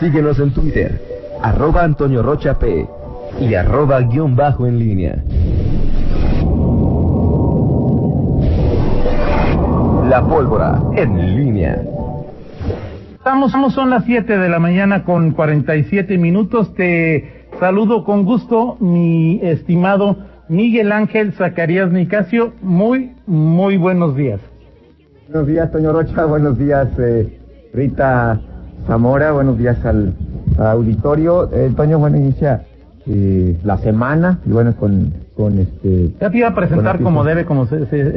Síguenos en Twitter, arroba Antonio Rocha P y arroba guion bajo en línea. La pólvora en línea. Estamos, son las 7 de la mañana con 47 minutos. Te saludo con gusto, mi estimado Miguel Ángel Zacarías Nicasio. Muy, muy buenos días. Buenos días, Toño Rocha. Buenos días, eh, Rita Zamora. Buenos días al, auditorio. Eh, Toño, bueno, inicia eh, la semana y bueno, con, con este... Ya te iba a presentar como debe, como se... se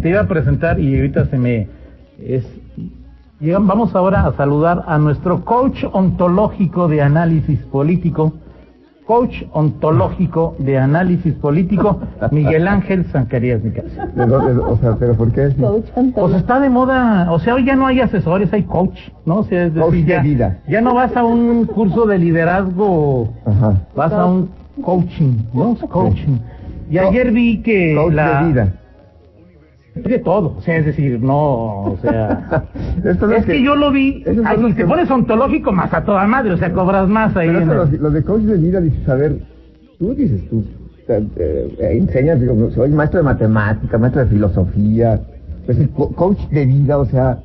te iba a presentar y ahorita se me... Es, vamos ahora a saludar a nuestro coach ontológico de análisis político, coach ontológico de análisis político, Miguel Ángel Zancarías O sea, ¿pero por qué? Pues está de moda, o sea, hoy ya no hay asesores, hay coach, ¿no? O sea, es decir, ya, vida. ya no vas a un curso de liderazgo, vas a un coaching, ¿no? Coaching. Y ayer vi que coach la... de vida de todo, o sea, es decir, no, o sea, es que, yo lo vi, ahí te pones ontológico más a toda madre, o sea, cobras más ahí. Pero los, de coach de vida dices, a ver, tú dices, tú eh, enseñas, digo, soy maestro de matemática, maestro de filosofía, pues coach de vida, o sea...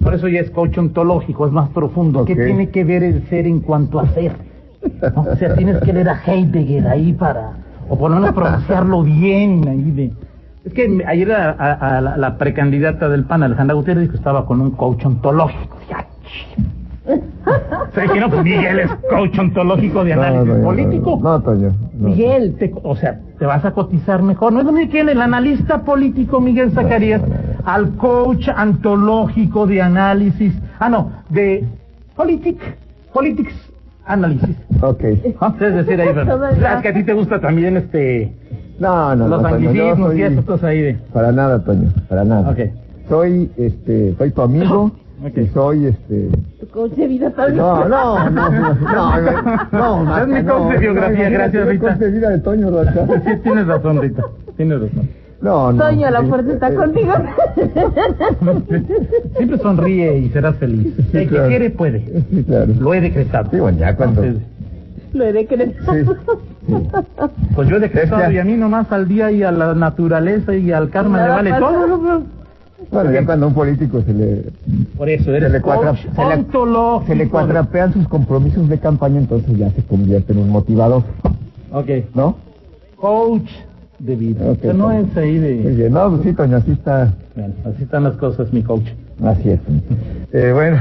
Por eso ya es coach ontológico, es más profundo. ¿Qué tiene que ver el ser en cuanto a ser? O sea, tienes que leer a Heidegger ahí para, o por lo menos pronunciarlo bien ahí de... Es que ayer a, la, precandidata del PAN, Alejandra Gutiérrez, dijo que estaba con un coach ontológico. ¿Sabes que no? Pues Miguel es coach ontológico de análisis político. No, Toño. Miguel, te, o sea, te vas a cotizar mejor. No es lo mismo que el analista político Miguel Zacarías al coach ontológico de análisis. Ah, no, de politic, politics análisis. Ok. ¿Ah? Es decir, ahí, es que a ti te gusta también este no, no, Los no, anglicismos y estos ahí de... Para nada, Toño, para nada. Okay. Soy, este, soy tu amigo okay. y soy, este... ¿Tu coach de vida también? No, no, no, no, no, no. Es mi coach de biografía, gracias, Rita. Es coach de vida de Toño, Racha. Sí, tienes razón, Rita, tienes razón. No, no. Toño, la fuerza está contigo. Siempre sonríe y serás feliz. El que quiere puede. Sí, claro. Lo he decretado. Sí, bueno, ya cuando... Lo he decretado. Pues yo he decretado y a mí nomás al día y a la naturaleza y al karma le vale todo. Bueno, ya cuando a un político se le... Por eso, eres se le, cuadra, se, le, cuadrapean sus compromisos de campaña, entonces ya se convierte en un motivador. Ok. ¿No? Coach de vida. Okay, no es ahí de... Muy bien. No, pues sí, Toño, así está... Bueno, así están las cosas, mi coach. Así es. eh, bueno,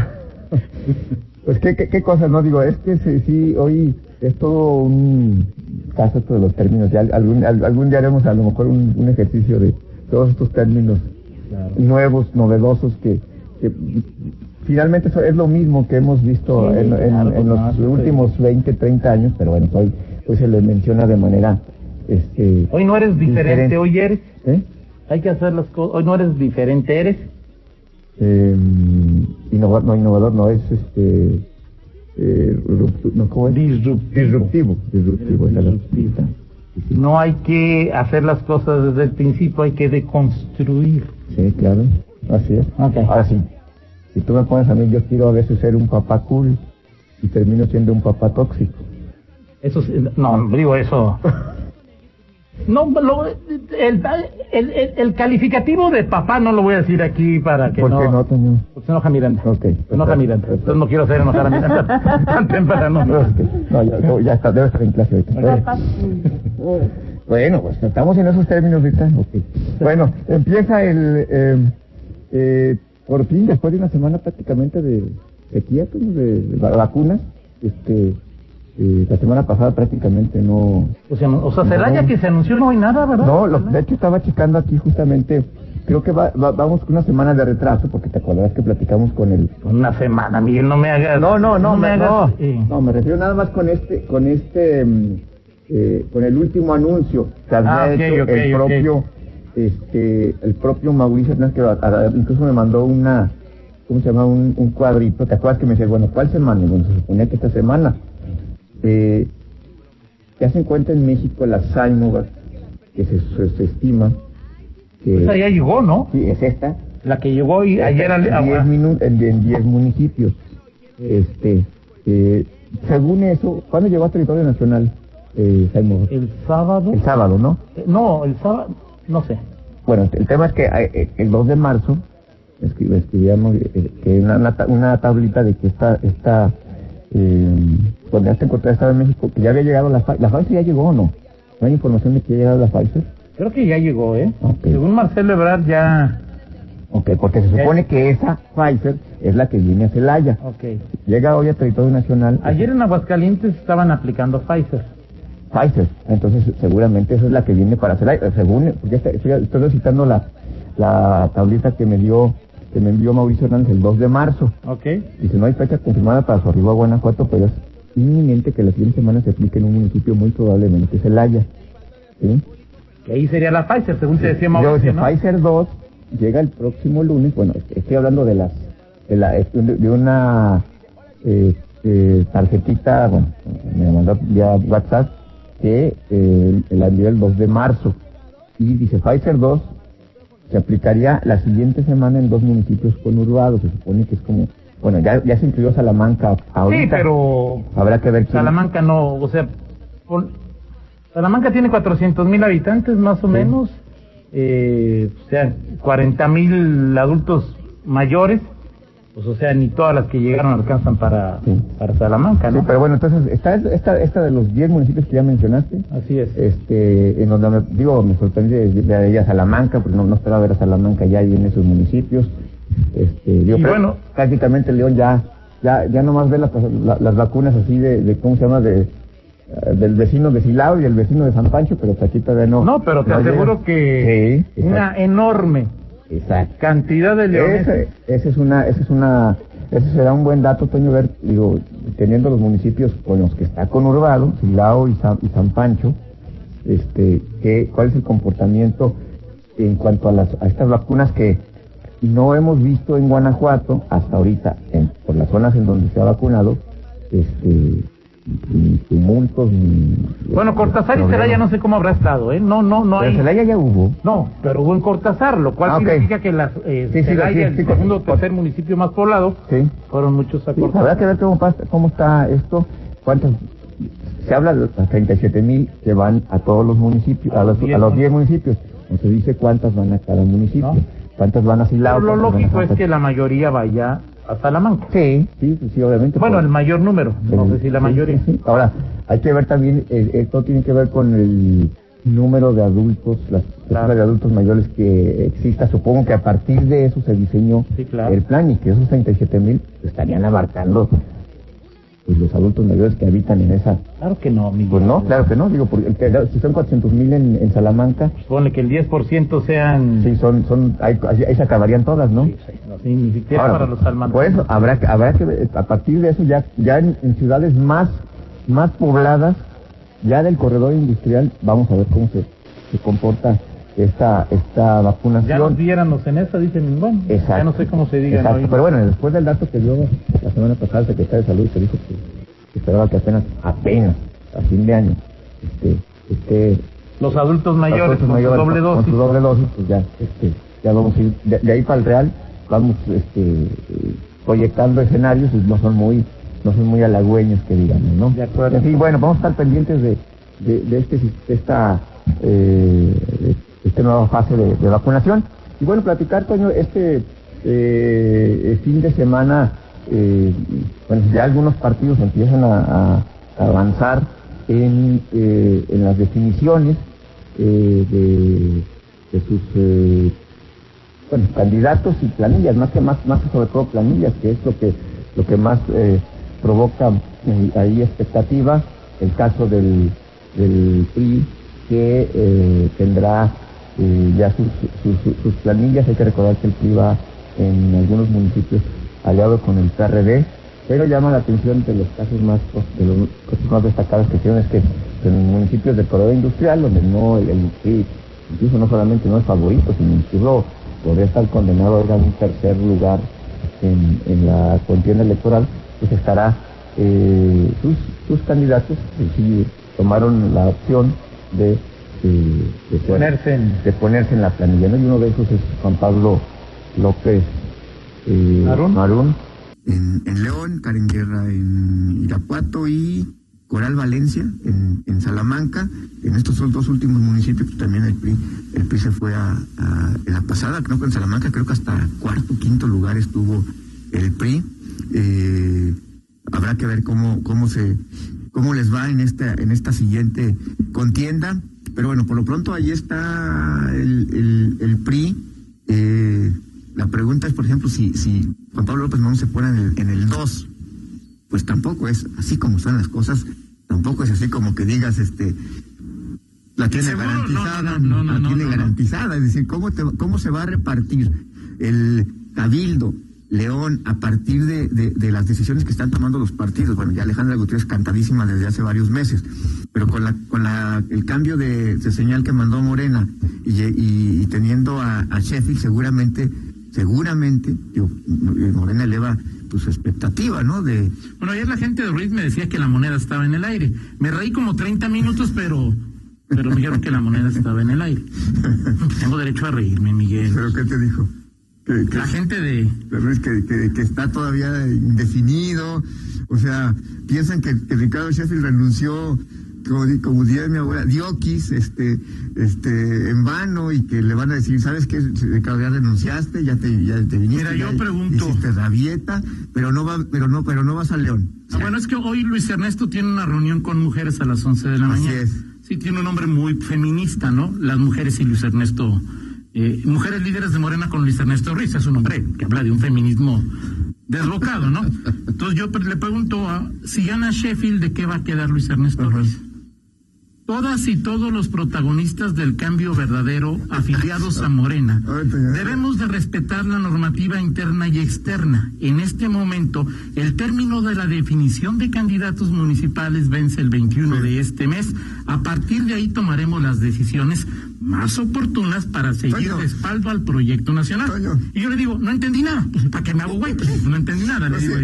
pues qué, qué, qué cosas, ¿no? Digo, es que sí, sí hoy es todo un caso de los términos. Ya algún, algún día haremos a lo mejor un, ejercicio de todos estos términos nuevos, novedosos que, finalmente eso es lo mismo que hemos visto en, los últimos 20, 30 años, pero bueno, hoy, hoy se le menciona de manera... Este, hoy no eres diferente, hoy eres. ¿Eh? Hay que hacer las cosas. Hoy no eres diferente, eres. Eh, innovador, no, innovador no es este eh, no, ¿cómo es? disruptivo. Disruptivo, No hay que hacer las cosas desde el principio, hay que deconstruir. Sí, claro, así es. Ahora sí, si tú me pones a mí, yo quiero a veces ser un papá cool y termino siendo un papá tóxico. Eso, no, digo eso. No, lo, el, el, el, calificativo de papá no lo voy a decir aquí para que ¿Por no... qué no, Toño? Porque se enoja Miranda. Ok. Se enoja Miranda. Entonces no quiero hacer enojar a Miranda tan temprano. No, ya, ya está, debe estar en clase ahorita. bueno, pues estamos en esos términos ahorita. Okay. Bueno, empieza el... Eh, eh, por fin, después de una semana prácticamente de sequía, pues, de, de vacunas, este la semana pasada prácticamente no... O sea, o sea Celaya que se anunció no hay nada, ¿verdad? No, de hecho estaba checando aquí justamente, creo que va, vamos con una semana de retraso, porque te acordarás que platicamos con el... Una semana, Miguel, no me hagas... No, no, no, me, hagas... No, me refiero nada más con este, con este, mm, eh, con el último anuncio. Que había ah, hecho el propio, este, el propio Mauricio Hernández, que incluso me mandó una, ¿cómo se llama? Un, un cuadrito, ¿te acuerdas que me decía, bueno, ¿cuál semana? Bueno, se suponía que esta semana eh, ya se encuentra en México la Saimova, que se, estima que... Esa ya llegó, ¿no? Sí, es esta. La que llegó y ayer... En 10 en 10 municipios. Este, Eh, según eso, ¿cuándo llegó a territorio nacional, eh? El sábado. El sábado, ¿no? Eh, No, el sábado. No sé. Bueno, el tema es que eh, el 2 de marzo escri- escribíamos eh, que una, una tablita de que esta, esta eh, cuando esta encontrada estaba en México, que ya había llegado la Pfizer. ¿La Pfizer ya llegó o no? ¿No hay información de que ya llegado la Pfizer? Creo que ya llegó, ¿eh? Según Marcelo Ebrard ya... Ok, porque se supone que esa Pfizer es la que viene a Celaya. Ok. Llega hoy a territorio nacional. Ayer en Aguascalientes estaban aplicando Pfizer. Pfizer. Entonces, seguramente esa es la que viene para Celaya. Según, porque esta- estoy, estoy citando la, la tablita que me dio, que me envió Mauricio Hernández el 2 de marzo. Ok. Dice, no hay fecha confirmada para su arribo a Guanajuato, pero es inminente que la siguiente semana se aplique en un municipio muy probablemente Celaya. ¿Sí? Que ahí sería la Pfizer, según te decía Mauricio, dice, ¿no? Pfizer 2 llega el próximo lunes. Bueno, estoy hablando de las de, la, de, de una eh, eh, tarjetita, bueno, me mandó vía WhatsApp que eh, la envió el 2 de marzo. Y dice, Pfizer 2 se aplicaría la siguiente semana en dos municipios conurbados. Se supone que es como, bueno, ya, ya se incluyó Salamanca ahorita. Sí, pero Habrá que ver quién- Salamanca no, o sea, Salamanca tiene 400 mil habitantes más o menos, eh, o sea, 40 mil adultos mayores, pues o sea, ni todas las que llegaron alcanzan para, Sí. para Salamanca, Sí, ¿no? pero bueno, entonces, está esta, esta de los 10 municipios que ya mencionaste. Así es. este, en donde me, digo, me sorprendí de, ella Salamanca, porque no, no esperaba ver a Salamanca ya ahí en esos municipios. Este, digo, Y bueno. prácticamente León ya, ya, ya nomás ve las, la- las vacunas así de, de, ¿cómo se llama? De, eh, del vecino de Silao y el vecino de San Pancho, pero aquí todavía no. No, pero te no aseguro llega. que Sí, una enorme Exacto. cantidad de leones. Ese, ese es una, ese es una, ese será un buen dato, Toño, ver, digo, teniendo los municipios con los que está conurbado, Silao y San, y San Pancho, este, que, cuál es el comportamiento en cuanto a las, a estas vacunas que no hemos visto en Guanajuato hasta ahorita, en, por las zonas en donde se ha vacunado, este, tumultos. Bueno, Cortázar y. Celaya no sé cómo habrá estado, ¿eh? No, no, no Pero hay... Celaya ya hubo. No, pero hubo en Cortázar, lo cual Ah, ok. significa que las, eh, Sí, Celaya, sí, el sí, segundo o tercer municipio más poblado, fueron muchos a Cortázar. habrá que ver cómo, pasa- cómo está esto. ¿Cuántos? Se habla de los 37 mil que van a todos los municipios, a los, a los 10 municipios. No se dice cuántas van a cada municipio. No. ¿Cuántas van a Silao? Lo a lógico es que la mayoría vaya a Salamanca. Sí, sí, sí, obviamente. Bueno, por- el mayor número, no el- sé si la mayoría. sí, sí. Ahora, hay que ver también, eh, esto tiene que ver con el número de adultos, las Claro. personas de adultos mayores que exista. Supongo que a partir de eso se diseñó Sí, claro. el plan y que esos 37 mil estarían abarcando pues, los adultos mayores que habitan en esa Claro que no, Miguel. Pues no, claro que no, digo, porque si son 400 mil en, en Salamanca, Supone que el 10% sean... sí, son, son, ahí, ahí se acabarían todas, ¿no? Sí, sí, no, sí, ni siquiera Ahora, para los salmantes. Por eso, habrá, que- habrá que, a partir de eso, ya, ya en, en ciudades más, más pobladas, ya del corredor industrial, vamos a ver cómo se, se comporta esta, esta vacunación. Ya nos viéramos en esa, dicen, bueno, ya Exacto. no sé cómo se diga. Pero bueno, después del dato que dio la semana pasada el secretario de Salud, que dijo que, que esperaba que apenas, apenas, a fin de año, este, este, Los adultos Los mayores adultos con su mayores doble con- dosis. Con su doble dosis, pues ya, este, ya vamos a ir, de, de ahí para el Real, vamos este, proyectando escenarios y no son muy, no son muy halagüeños que digamos, ¿no? De acuerdo. En fin, bueno, vamos a estar pendientes de, de, de este, de esta, eh, esta nueva fase de, vacunación. Y bueno, platicar, Toño, este eh, fin de semana, eh, bueno, ya algunos partidos empiezan a, avanzar en, eh, en las definiciones eh, de, de sus eh, bueno, candidatos y planillas, más que más, más sobre todo planillas, que es lo que lo que más provoca ahí expectativa, el caso del, del PRI que tendrá eh, ya sus, sus, planillas, hay que recordar que el PRI va en algunos municipios aliado con el PRD, pero llama la atención de los casos más de los casos más destacados que tienen es que en municipios del corredor industrial donde no el, el PRI incluso no solamente no es favorito, sino incluso podría estar condenado a un tercer lugar en, en la contienda electoral, pues estará, eh, sus, sus candidatos sí tomaron la opción de, de ser- Ponerse en- de ponerse en la planilla, ¿no? Y uno de esos es Juan Pablo López eh. En, en León, Karen Guerra en, Irapuato y Coral Valencia en, en Salamanca. En estos son dos últimos municipios pues, también el PRI, el PRI se fue a, a, en la pasada, creo que en Salamanca, creo que hasta cuarto, quinto lugar estuvo el PRI. Eh, habrá que ver cómo, cómo se, cómo les va en esta, en esta siguiente contienda. Pero bueno, por lo pronto ahí está el, el, el PRI. Eh, la pregunta es, por ejemplo, si, si Juan Pablo López no se pone en el, en el 2, pues tampoco es así como son las cosas, tampoco es así como que digas, este, la tiene garantizada, no, no, no, la no, tiene garantizada, es decir, ¿cómo, te- cómo se va a repartir el cabildo León a partir de, de- de las decisiones que están tomando los partidos? Bueno, ya Alejandra Gutiérrez cantadísima desde hace varios meses, pero con la con la el cambio de, de señal que mandó Morena y, y- y teniendo a, a Sheffield seguramente seguramente digo, Morena eleva pues, expectativa, ¿no? De Bueno, ayer la gente de Ruiz me decía que la moneda estaba en el aire. Me reí como 30 minutos, pero pero me dijeron que la moneda estaba en el aire. Tengo derecho a reírme, Miguel. ¿Pero qué te dijo? Que, que- La gente de... que, que, está todavía indefinido. O sea, piensan que, que Ricardo Sheffield renunció, como, como diría mi abuela, dioquis, este, este, en vano, y que le van a decir, ¿sabes qué? Ya renunciaste, ya te, ya te viniste. Mira, yo ya pregunto- Hiciste rabieta, pero no va, pero no, pero no vas a León. O Ah, bueno, es que hoy Luis Ernesto tiene una reunión con mujeres a las 11 de la Así mañana. es. Sí, tiene un nombre muy feminista, ¿no? Las mujeres y Luis Ernesto. eh, mujeres líderes de Morena con Luis Ernesto Ruiz, es un hombre que habla de un feminismo desbocado, ¿no? Entonces yo le pregunto, a, si gana Sheffield, ¿de qué va a quedar Luis Ernesto Ruiz? Todas y todos los protagonistas del cambio verdadero afiliados a Morena debemos de respetar la normativa interna y externa. En este momento, el término de la definición de candidatos municipales vence el 21 de este mes. A partir de ahí tomaremos las decisiones más oportunas para seguir Toño. respaldo al proyecto nacional. Toño. Y yo le digo, no entendí nada. Pues, ¿Para qué me hago güey? Pues, no entendí nada. Le digo,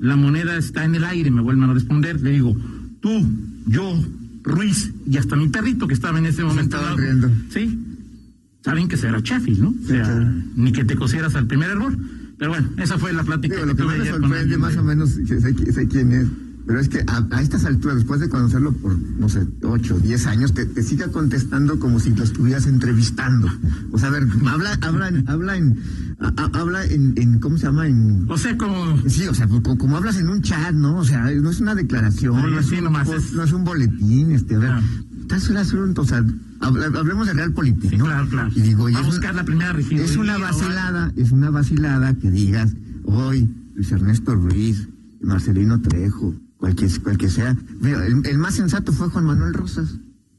la moneda está en el aire, me vuelven a responder. Le digo, tú, yo, Ruiz y hasta mi perrito que estaba en ese momento. lado, riendo. Sí. Saben que será Sheffield, ¿no? O sea, claro. ni que te cosieras al primer error. Pero bueno, esa fue la plática Digo, que lo que más me sorprende más o menos, que sé, qui- sé quién es, pero es que a, a estas alturas, después de conocerlo por, no sé, 8, 10 años, te, te siga contestando como si lo estuvieras entrevistando. O sea, a ver, habla, habla, habla en, habla en, en, ¿cómo se llama? En, O sea, como... Sí, o sea, pues, co- como, hablas en un chat, ¿no? O sea, no es una declaración, Sí, no, es sí, un, nomás es- no es un boletín, este, a ver, Ah. estás asunto, o sea, hablemos de Realpolitik, Sí, ¿no? claro, claro. Y digo, y a buscar la primera regiduría Es una vacilada, es una vacilada que digas, hoy, Luis Ernesto Ruiz, Marcelino Trejo, cualquier, cualquier sea. Mira, el, el más sensato fue Juan Manuel Rosas,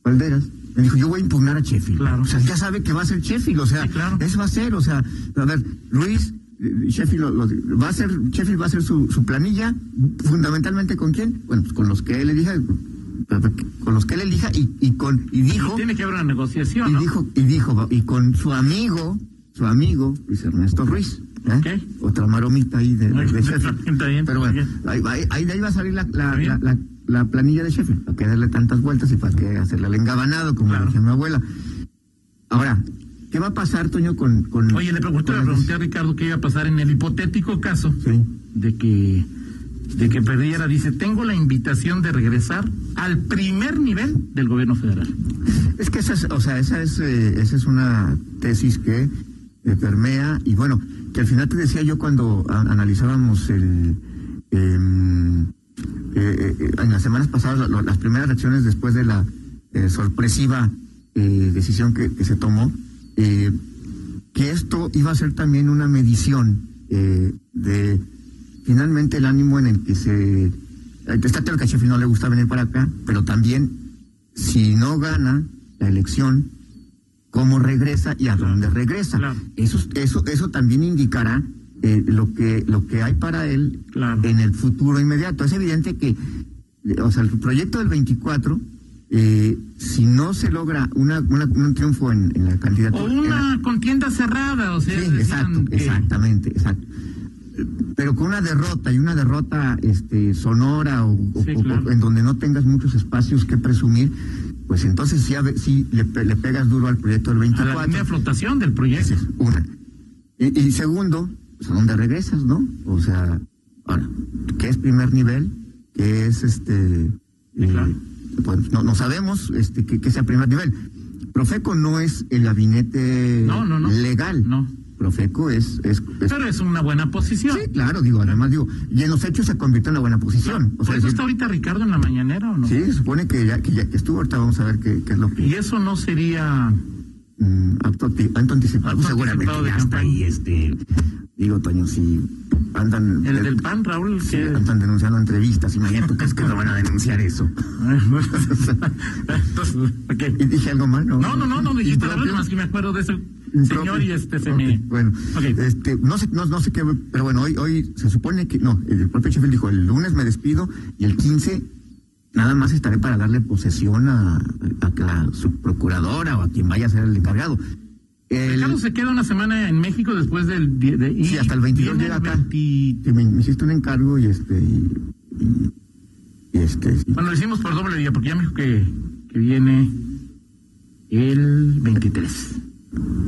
Valderas. Me dijo, yo voy a impugnar a Sheffield. Claro. O sea, ya sabe que va a ser Sheffield, o sea, Sí, claro. eso va a ser, o sea, a ver, Luis, eh, Sheffield lo- lo- va a ser, Sheffield va a ser su, su planilla, fundamentalmente con quién? Bueno, pues con los que él elija, con los que él elija y, y con, y dijo, Tiene que haber una negociación, y ¿no? dijo, y dijo, y con su amigo, su amigo, Luis Ernesto Ruiz. ¿eh? Ok. Otra maromita ahí de, de- de Pero bueno, ahí, ahí- de ahí va a salir la, la- la planilla de Sheffield. ¿Para qué darle tantas vueltas y para qué hacerle el engabanado, como Claro. decía mi abuela? Ahora, ¿qué va a pasar, Toño, con... con Oye, le pregunté, le pregunté a Ricardo qué iba a pasar en el hipotético caso Sí. de que de que perdiera. Dice, tengo la invitación de regresar al primer nivel del gobierno federal. Es que esa es, o sea, esa es, eh, esa es una tesis que eh, permea y bueno, que al final te decía yo cuando a- analizábamos el em, eh, eh, en las semanas pasadas lo- las primeras reacciones después de la eh, sorpresiva eh, decisión que, que se tomó, eh, que esto iba a ser también una medición eh, de finalmente el ánimo en el que se eh, está claro que a Sheffield no le gusta venir para acá, pero también si no gana la elección, cómo regresa y a dónde regresa. Claro. Eso, eso, eso también indicará eh, lo que lo que hay para él Claro. en el futuro inmediato. Es evidente que, o sea, el proyecto del 24, eh, si no se logra una, una- un triunfo en, en la candidatura, O en la- una contienda cerrada, o sea, Sí, exacto, que- exactamente, exacto. Pero con una derrota y una derrota este sonora o, o- Sí, o- claro. en donde no tengas muchos espacios que presumir, pues entonces sí, sí le, le pegas duro al proyecto del a la 24. línea de flotación del proyecto. Una. Y, y segundo, pues a dónde regresas, ¿no? O sea, ahora, ¿qué es primer nivel? que es este. Claro. eh, pues, no, no sabemos este, que, que sea primer nivel. Profeco no es el gabinete No, no, no. legal. No. Profeco es, es, es- Pero es una buena posición. Sí, claro, digo, además digo, y en los hechos se convirtió en una buena posición. O ¿Por sea, eso es está ahorita Ricardo en la mañanera o no? sí, se supone que ya, que ya que estuvo, ahorita vamos a ver qué, qué es lo que Y eso no sería... mm, acto, acto anticipado. Acto seguramente anticipado ya está ahí, este, digo, Toño, si andan, El del PAN, Raúl, que... andan denunciando entrevistas, imagínate tú crees que lo van a denunciar eso. Entonces, ok. Y dije algo mal, ¿no? No, no, no, no dijiste la verdad, más que me acuerdo de Impropio. señor y este se Ok, me... Bueno, Ok. este, no sé, no, no sé qué, pero bueno, hoy, hoy se supone que, no, el propio Sheffield dijo, el lunes me despido y el 15 nada más estaré para darle posesión a, a la subprocuradora o a quien vaya a ser el encargado. El, se queda una semana en México después del... De, y sí, hasta el 22 viene llega acá. 20 que me, me hiciste un encargo y este, y, y- y este, sí. Bueno, lo hicimos por doble día, porque ya me dijo que, que viene el 23.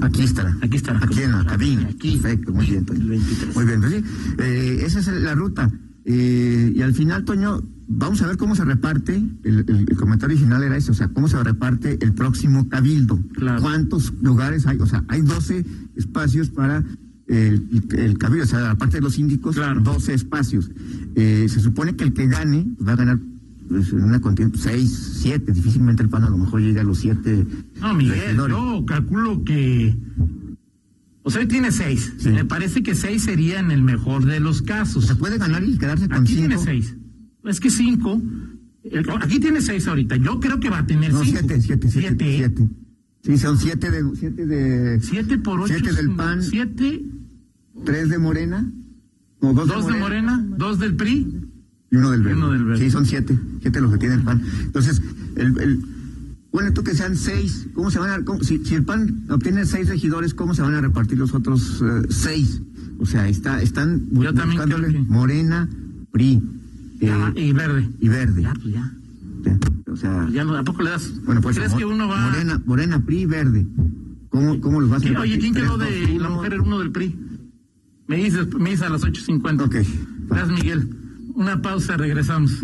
Aquí estará. Aquí estará. Aquí en la cabina. Aquí. Perfecto, muy bien, Toño. El 23. Muy bien, pues sí. Eh, esa es la ruta. Eh, y al final, Toño, vamos a ver cómo se reparte. El, el- el comentario original era ese, o sea, cómo se reparte el próximo cabildo. Claro. ¿Cuántos lugares hay? O sea, hay 12 espacios para el, el cabildo, o sea, aparte de los síndicos, Claro. 12 espacios. Eh, se supone que el que gane pues, va a ganar pues, en una contienda 6, 7, difícilmente el PAN a lo mejor llega a los 7 No, Miguel, yo calculo que... O sea, hoy tiene seis. Sí. Me parece que seis sería en el mejor de los casos. Se puede ganar y quedarse con Aquí tiene 5. seis. Es que cinco. el- aquí tiene seis ahorita. Yo creo que va a tener No, cinco. siete, siete, siete, Siete, siete. Sí, son siete de, siete de, Siete por ocho. Siete del PAN. Siete. tres de Morena, no, dos, Dos de Morena, dos del PRI. y uno del Verde. uno del Verde. Sí, son siete, siete los que tiene el PAN. Entonces, el, el, bueno, tú que sean seis, ¿cómo se van a, cómo- si, si el PAN obtiene seis regidores, ¿cómo se van a repartir los otros eh, seis? O sea, está, están bu- Yo también buscándole creo que- Morena, PRI eh, Ah, y verde. y Verde. Ya, pues ya. Ya, O sea, Ya no, ¿A poco le das? bueno, pues ¿Crees que uno va.? Morena, Morena, PRI y Verde. ¿Cómo, cómo los vas a ¿Quién- Oye, ¿quién quedó de la mujer? Uno del PRI. Me dices, me dices a las 8.50. Ok. Gracias, Miguel. Una pausa, regresamos.